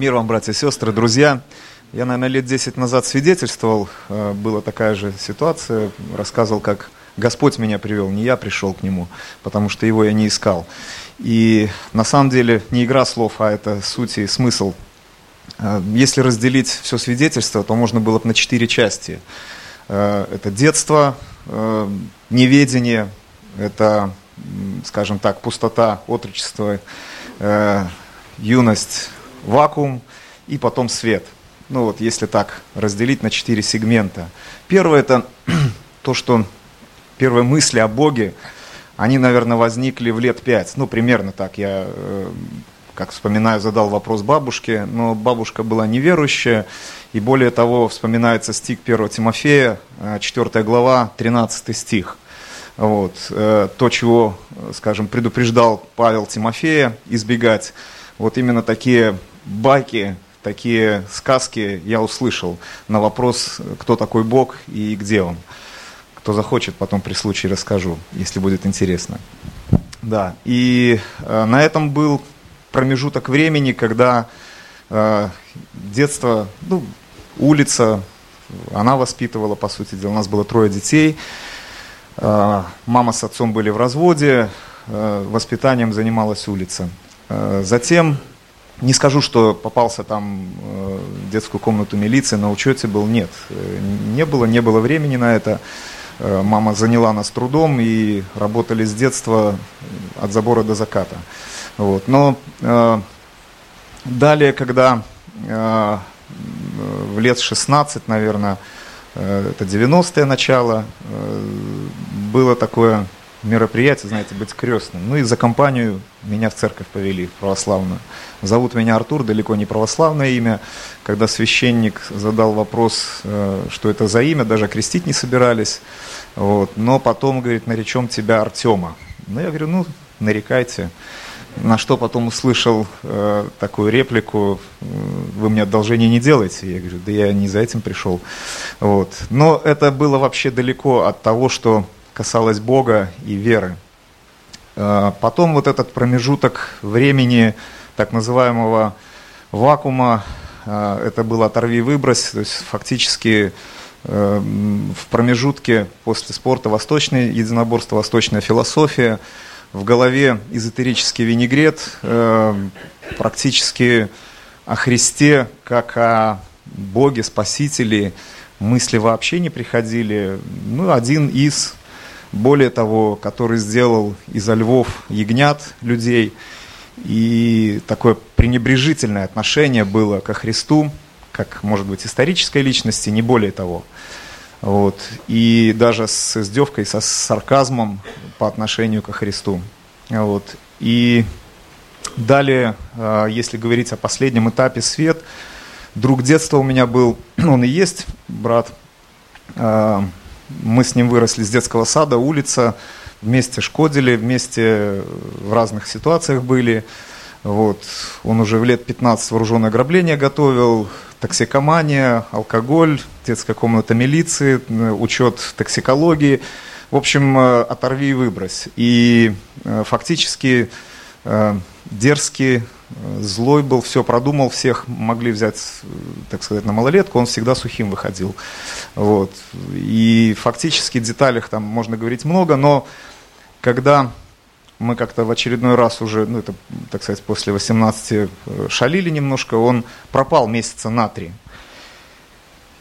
Мир вам, братья и сестры, друзья. Я, наверное, лет 10 назад свидетельствовал, э, была такая же ситуация, рассказывал, как Господь меня привел, не я пришел к Нему, потому что Его я не искал. И на самом деле не игра слов, а это суть и смысл. Э, если разделить все свидетельство, то можно было бы на четыре части. Э, это детство, неведение, это, скажем так, пустота, отрочество, юность, вакуум и потом свет. Ну вот, если так разделить на четыре сегмента. Первое это то, что первые мысли о Боге, они, наверное, возникли в лет пять. Ну, примерно так. Я, э, как вспоминаю, задал вопрос бабушке, но бабушка была неверующая. И более того, вспоминается стих 1 Тимофея, 4 э, глава, 13 стих. Вот. Э, то, чего, скажем, предупреждал Павел Тимофея избегать, вот именно такие байки, такие сказки я услышал на вопрос, кто такой Бог и где он. Кто захочет, потом при случае расскажу, если будет интересно. Да, и э, на этом был промежуток времени, когда э, детство, ну, улица, она воспитывала, по сути дела, у нас было трое детей, э, мама с отцом были в разводе, э, воспитанием занималась улица. Э, затем не скажу, что попался там э, в детскую комнату милиции, на учете был, нет. Э, не было, не было времени на это. Мама заняла нас трудом и работали с детства от забора до заката. Вот. Но далее, когда в лет 16, наверное, это 90-е начало, было такое мероприятие, знаете, быть крестным. Ну и за компанию меня в церковь повели, в православную. Зовут меня Артур, далеко не православное имя. Когда священник задал вопрос, э, что это за имя, даже крестить не собирались. Вот. Но потом, говорит, наречем тебя Артема. Ну, я говорю, ну, нарекайте. На что потом услышал э, такую реплику, вы мне одолжение не делаете. Я говорю, да я не за этим пришел. Вот. Но это было вообще далеко от того, что касалось Бога и веры. Э, потом вот этот промежуток времени так называемого вакуума, э, это было оторви выбрось, то есть фактически э, в промежутке после спорта восточное единоборство, восточная философия, в голове эзотерический винегрет, практически о Христе как о Боге, Спасителе, мысли вообще не приходили. Ну, один из более того, который сделал изо львов ягнят людей. И такое пренебрежительное отношение было ко Христу, как, может быть, исторической личности, не более того. Вот. И даже с издевкой, со сарказмом по отношению ко Христу. Вот. И далее, а, если говорить о последнем этапе свет, друг детства у меня был, он и есть, брат, а, мы с ним выросли с детского сада, улица, вместе шкодили, вместе в разных ситуациях были. Вот. Он уже в лет 15 вооруженное ограбление готовил, токсикомания, алкоголь, детская комната милиции, учет токсикологии. В общем, э, оторви и выбрось. И э, фактически э, дерзкий, злой был, все продумал, всех могли взять, так сказать, на малолетку, он всегда сухим выходил. Вот. И фактически в деталях там можно говорить много, но когда мы как-то в очередной раз уже, ну это, так сказать, после 18 э, шалили немножко, он пропал месяца на три.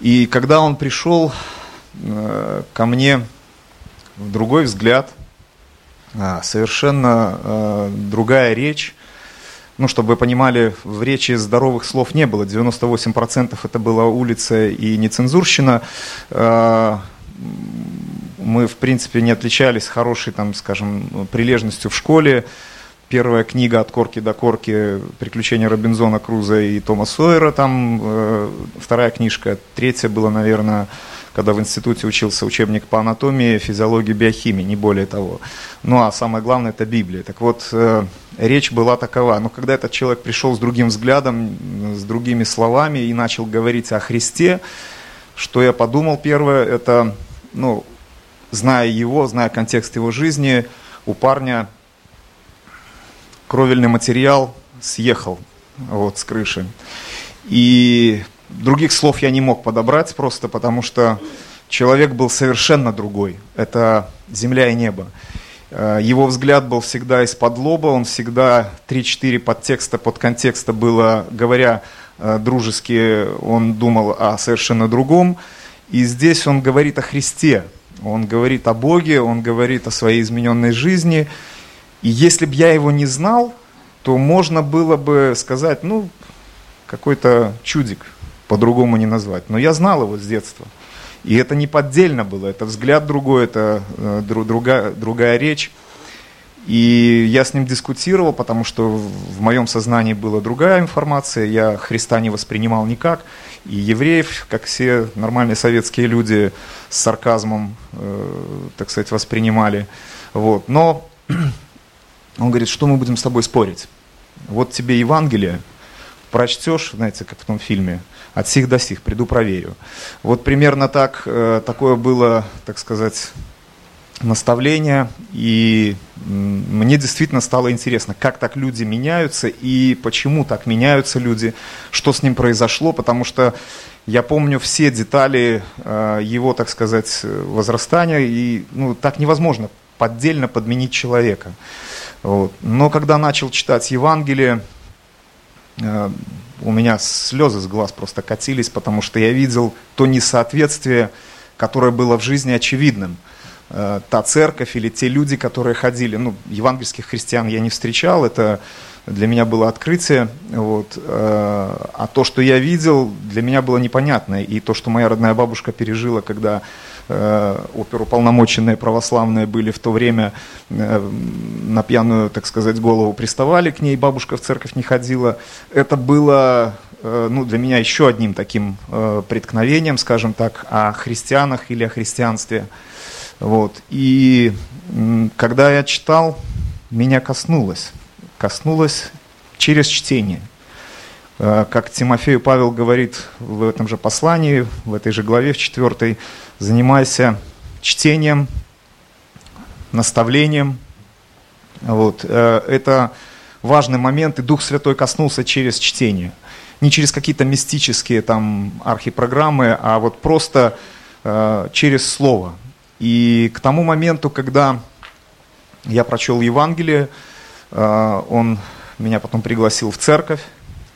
И когда он пришел э, ко мне в другой взгляд, э, совершенно э, другая речь, ну, чтобы вы понимали, в речи здоровых слов не было. 98% это была улица и нецензурщина. А, мы, в принципе, не отличались хорошей, там, скажем, прилежностью в школе. Первая книга «От корки до корки. Приключения Робинзона Круза и Тома Сойера». Там э, вторая книжка. Третья была, наверное, когда в институте учился учебник по анатомии, физиологии, биохимии, не более того. Ну а самое главное это Библия. Так вот, э, речь была такова. Но когда этот человек пришел с другим взглядом, с другими словами и начал говорить о Христе, что я подумал первое, это, ну, зная его, зная контекст его жизни, у парня кровельный материал съехал вот, с крыши. И других слов я не мог подобрать просто потому, что человек был совершенно другой. Это земля и небо. Э, его взгляд был всегда из-под лоба, он всегда 3-4 подтекста, подконтекста было, говоря э, дружески, он думал о совершенно другом. И здесь он говорит о Христе, он говорит о Боге, он говорит о своей измененной жизни. И если бы я его не знал, то можно было бы сказать, ну, какой-то чудик, по-другому не назвать. Но я знал его с детства. И это не поддельно было, это взгляд другой, это э, другая, другая речь. И я с ним дискутировал, потому что в моем сознании была другая информация, я Христа не воспринимал никак, и евреев, как все нормальные советские люди, с сарказмом, э, так сказать, воспринимали. Вот. Но он говорит, что мы будем с тобой спорить? Вот тебе Евангелие, прочтешь, знаете, как в том фильме, от сих до сих, приду проверю. Вот примерно так, э, такое было, так сказать, наставление, и мне действительно стало интересно, как так люди меняются и почему так меняются люди, что с ним произошло, потому что я помню все детали э, его, так сказать, возрастания, и ну, так невозможно поддельно подменить человека. Вот. Но когда начал читать Евангелие, э, у меня слезы с глаз просто катились, потому что я видел то несоответствие, которое было в жизни очевидным. Э, та церковь или те люди, которые ходили, ну, евангельских христиан я не встречал, это для меня было открытие, вот, э, а то, что я видел, для меня было непонятно, и то, что моя родная бабушка пережила, когда оперуполномоченные православные были в то время э, на пьяную, так сказать, голову приставали к ней, бабушка в церковь не ходила. Это было э, ну, для меня еще одним таким э, преткновением, скажем так, о христианах или о христианстве. Вот. И когда я читал, меня коснулось. Коснулось через чтение. Э, как Тимофею Павел говорит в этом же послании, в этой же главе, в четвертой, занимайся чтением, наставлением. Вот. Э, это важный момент, и Дух Святой коснулся через чтение. Не через какие-то мистические там архипрограммы, а вот просто э, через Слово. И к тому моменту, когда я прочел Евангелие, он меня потом пригласил в церковь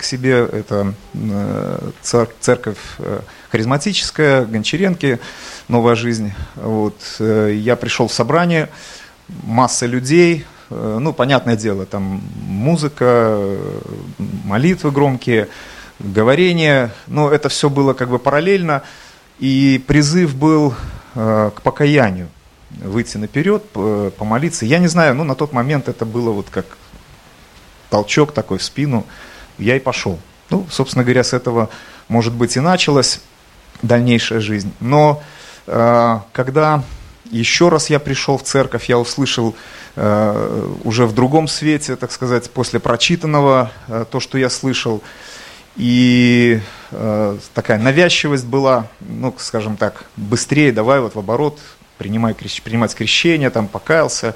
к себе. Это э, церковь э, харизматическая, Гончаренки, «Новая жизнь». Вот. Я пришел в собрание, масса людей, ну, понятное дело, там музыка, молитвы громкие, говорение, но это все было как бы параллельно, и призыв был Э, к покаянию, выйти наперед, помолиться. Я не знаю, ну на тот момент это было вот как толчок такой в спину, я и пошел. Ну, собственно говоря, с этого, может быть, и началась дальнейшая жизнь. Но э, когда еще раз я пришел в церковь, я услышал э, уже в другом свете, так сказать, после прочитанного э, то, что я слышал, и э, такая навязчивость была, ну, скажем так, быстрее давай вот в оборот, принимай, принимать крещение, там покаялся.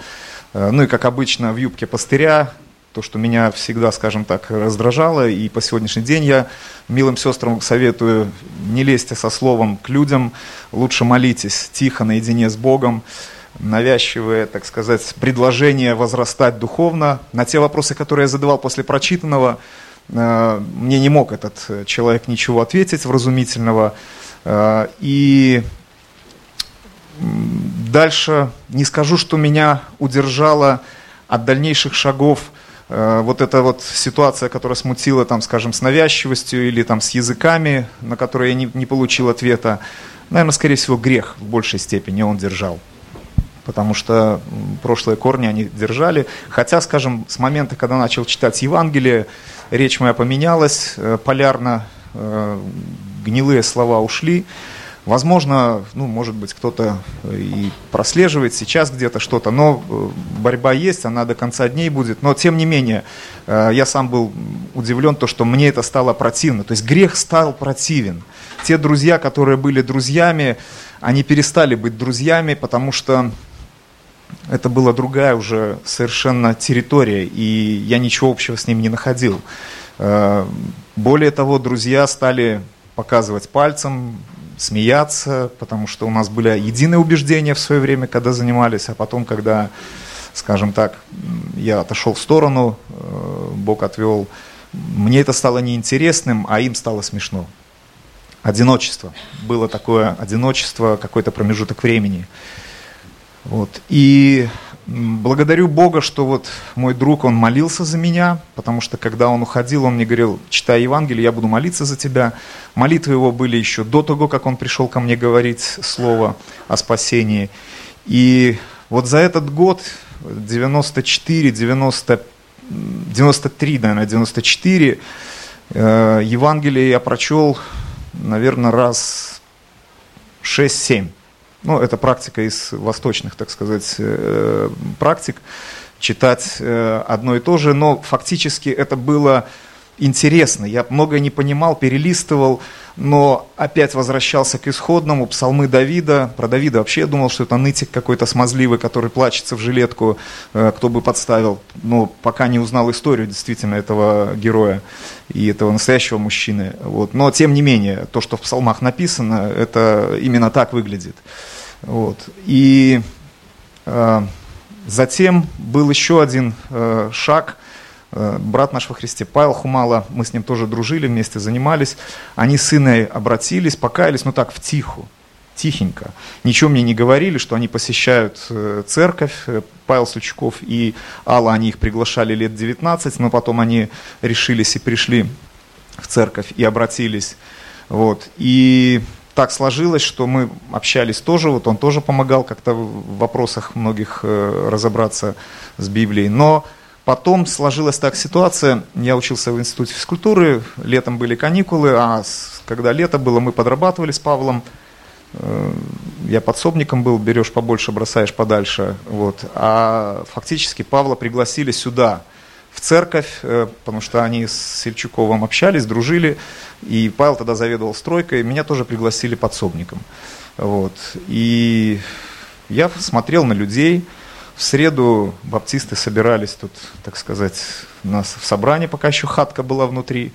Э, ну и как обычно в юбке пастыря, то, что меня всегда, скажем так, раздражало, и по сегодняшний день я милым сестрам советую, не лезьте со словом к людям, лучше молитесь тихо, наедине с Богом, навязчивые, так сказать, предложения возрастать духовно. На те вопросы, которые я задавал после прочитанного, Э, мне не мог этот человек ничего ответить вразумительного. Э, и дальше не скажу, что меня удержало от дальнейших шагов вот эта вот ситуация, которая смутила, там, скажем, с навязчивостью или там, с языками, на которые я не, не получил ответа, наверное, скорее всего, грех в большей степени он держал. Потому что прошлые корни они держали. Хотя, скажем, с момента, когда начал читать Евангелие, речь моя поменялась э, полярно, э, гнилые слова ушли. Возможно, ну, может быть, кто-то и прослеживает сейчас где-то что-то, но э, борьба есть, она до конца дней будет. Но, тем не менее, я сам был удивлен, то, что мне это стало противно. То есть грех стал противен. Те друзья, которые были друзьями, они перестали быть друзьями, потому что это была другая уже совершенно территория, и я ничего общего с ним не находил. Более того, друзья стали показывать пальцем, смеяться, потому что у нас были единые убеждения в свое время, когда занимались, а потом, когда, скажем так, я отошел в сторону, Бог отвел, мне это стало неинтересным, а им стало смешно. Одиночество. Было такое одиночество, какой-то промежуток времени. Вот. И благодарю Бога, что вот мой друг, он молился за меня, потому что когда он уходил, он мне говорил, читай Евангелие, я буду молиться за тебя. Молитвы его были еще до того, как он пришел ко мне говорить слово о спасении. И вот за этот год, 94, 90, 93, наверное, 94, э, Евангелие я прочел, наверное, раз 6-7 ну, это практика из восточных, так сказать, э, практик, читать э, одно и то же, но фактически это было интересно. Я многое не понимал, перелистывал, но опять возвращался к исходному, псалмы Давида. Про Давида вообще я думал, что это нытик какой-то смазливый, который плачется в жилетку, э, кто бы подставил. Но пока не узнал историю действительно этого героя и этого настоящего мужчины. Вот. Но тем не менее, то, что в псалмах написано, это именно так выглядит. Вот. И э, затем был еще один э, шаг. Э, брат наш во Христе, Павел Хумала, мы с ним тоже дружили, вместе занимались. Они с сыной обратились, покаялись, ну так, в тиху, тихенько. Ничего мне не говорили, что они посещают э, церковь. Э, Павел Сучков и Алла, они их приглашали лет 19, но потом они решились и пришли в церковь и обратились. Вот. И так сложилось, что мы общались тоже, вот он тоже помогал как-то в вопросах многих э, разобраться с Библией. Но потом сложилась так ситуация, я учился в институте физкультуры, летом были каникулы, а когда лето было, мы подрабатывали с Павлом, э, я подсобником был, берешь побольше, бросаешь подальше. Вот. А фактически Павла пригласили сюда – в церковь, э, потому что они с Сельчуковым общались, дружили, и Павел тогда заведовал стройкой, меня тоже пригласили подсобником. Вот. И я смотрел на людей, в среду баптисты собирались тут, так сказать, у нас в собрании, пока еще хатка была внутри.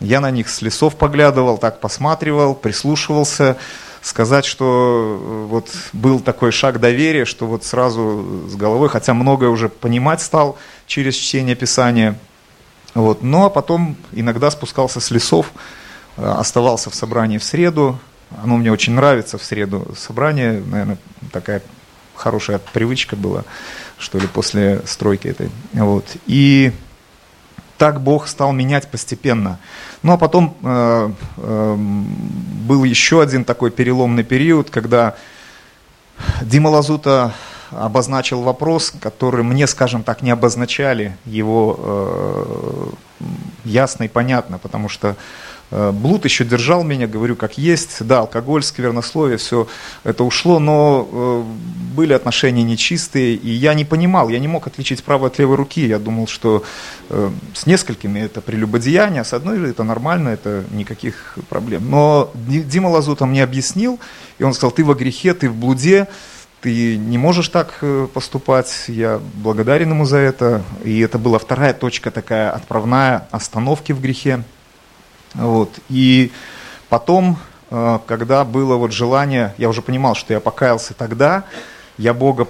Я на них с лесов поглядывал, так посматривал, прислушивался, сказать, что э, вот был такой шаг доверия, что вот сразу с головой, хотя многое уже понимать стал через чтение Писания, вот, но ну, а потом иногда спускался с лесов, э, оставался в собрании в среду, оно мне очень нравится в среду. Собрание, наверное, такая хорошая привычка была, что ли, после стройки этой, вот, и так Бог стал менять постепенно. Ну а потом э, э, был еще один такой переломный период, когда Дима Лазута обозначил вопрос, который мне, скажем так, не обозначали его э, ясно и понятно, потому что блуд еще держал меня, говорю, как есть. Да, алкоголь, сквернословие, все это ушло, но э, были отношения нечистые, и я не понимал, я не мог отличить правой от левой руки. Я думал, что э, с несколькими это прелюбодеяние, а с одной это нормально, это никаких проблем. Но Дима Лазута мне объяснил, и он сказал, ты во грехе, ты в блуде, ты не можешь так поступать, я благодарен ему за это. И это была вторая точка такая отправная остановки в грехе. Вот. И потом, э, когда было вот желание, я уже понимал, что я покаялся тогда, я Бога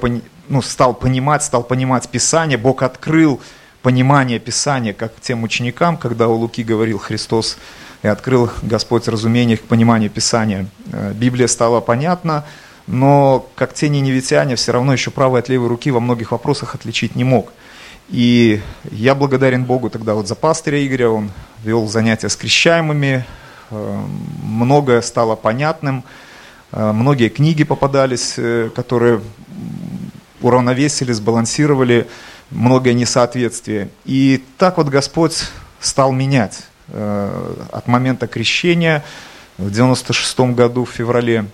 ну, стал понимать, стал понимать Писание, Бог открыл понимание Писания, как тем ученикам, когда у Луки говорил Христос, и открыл Господь разумение к пониманию Писания. Э, Библия стала понятна, но как те неневитяне все равно еще правой от левой руки во многих вопросах отличить не мог. И я благодарен Богу тогда вот за пастыря Игоря, он вел занятия с крещаемыми, э, многое стало понятным, э, многие книги попадались, э, которые уравновесили, сбалансировали многое несоответствие. И так вот Господь стал менять от момента крещения в 96 году, в феврале,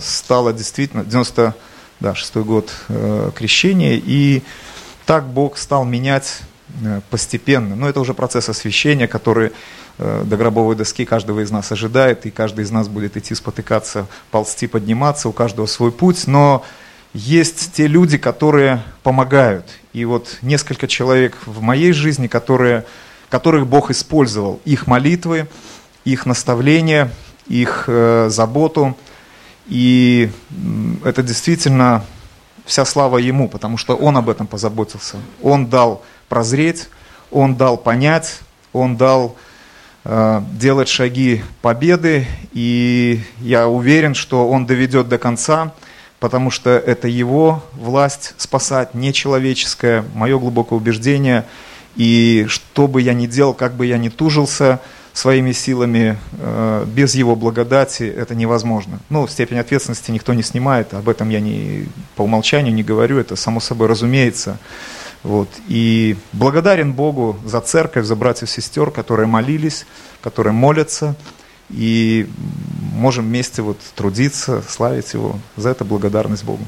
стало действительно, 96 год крещения, и так Бог стал менять э, постепенно. Но это уже процесс освящения, который э, до гробовой доски каждого из нас ожидает, и каждый из нас будет идти спотыкаться, ползти, подниматься, у каждого свой путь. Но есть те люди, которые помогают. И вот несколько человек в моей жизни, которые которых Бог использовал, их молитвы, их наставления, их э, заботу. И это действительно вся слава Ему, потому что Он об этом позаботился. Он дал прозреть, Он дал понять, Он дал э, делать шаги победы, и я уверен, что Он доведет до конца, потому что это Его власть спасать, не человеческая, мое глубокое убеждение. И что бы я ни делал, как бы я ни тужился – своими силами, э, без его благодати это невозможно. Ну, степень ответственности никто не снимает, об этом я не, по умолчанию не говорю, это само собой разумеется. Вот. И благодарен Богу за церковь, за братьев и сестер, которые молились, которые молятся, и можем вместе вот трудиться, славить Его. За это благодарность Богу.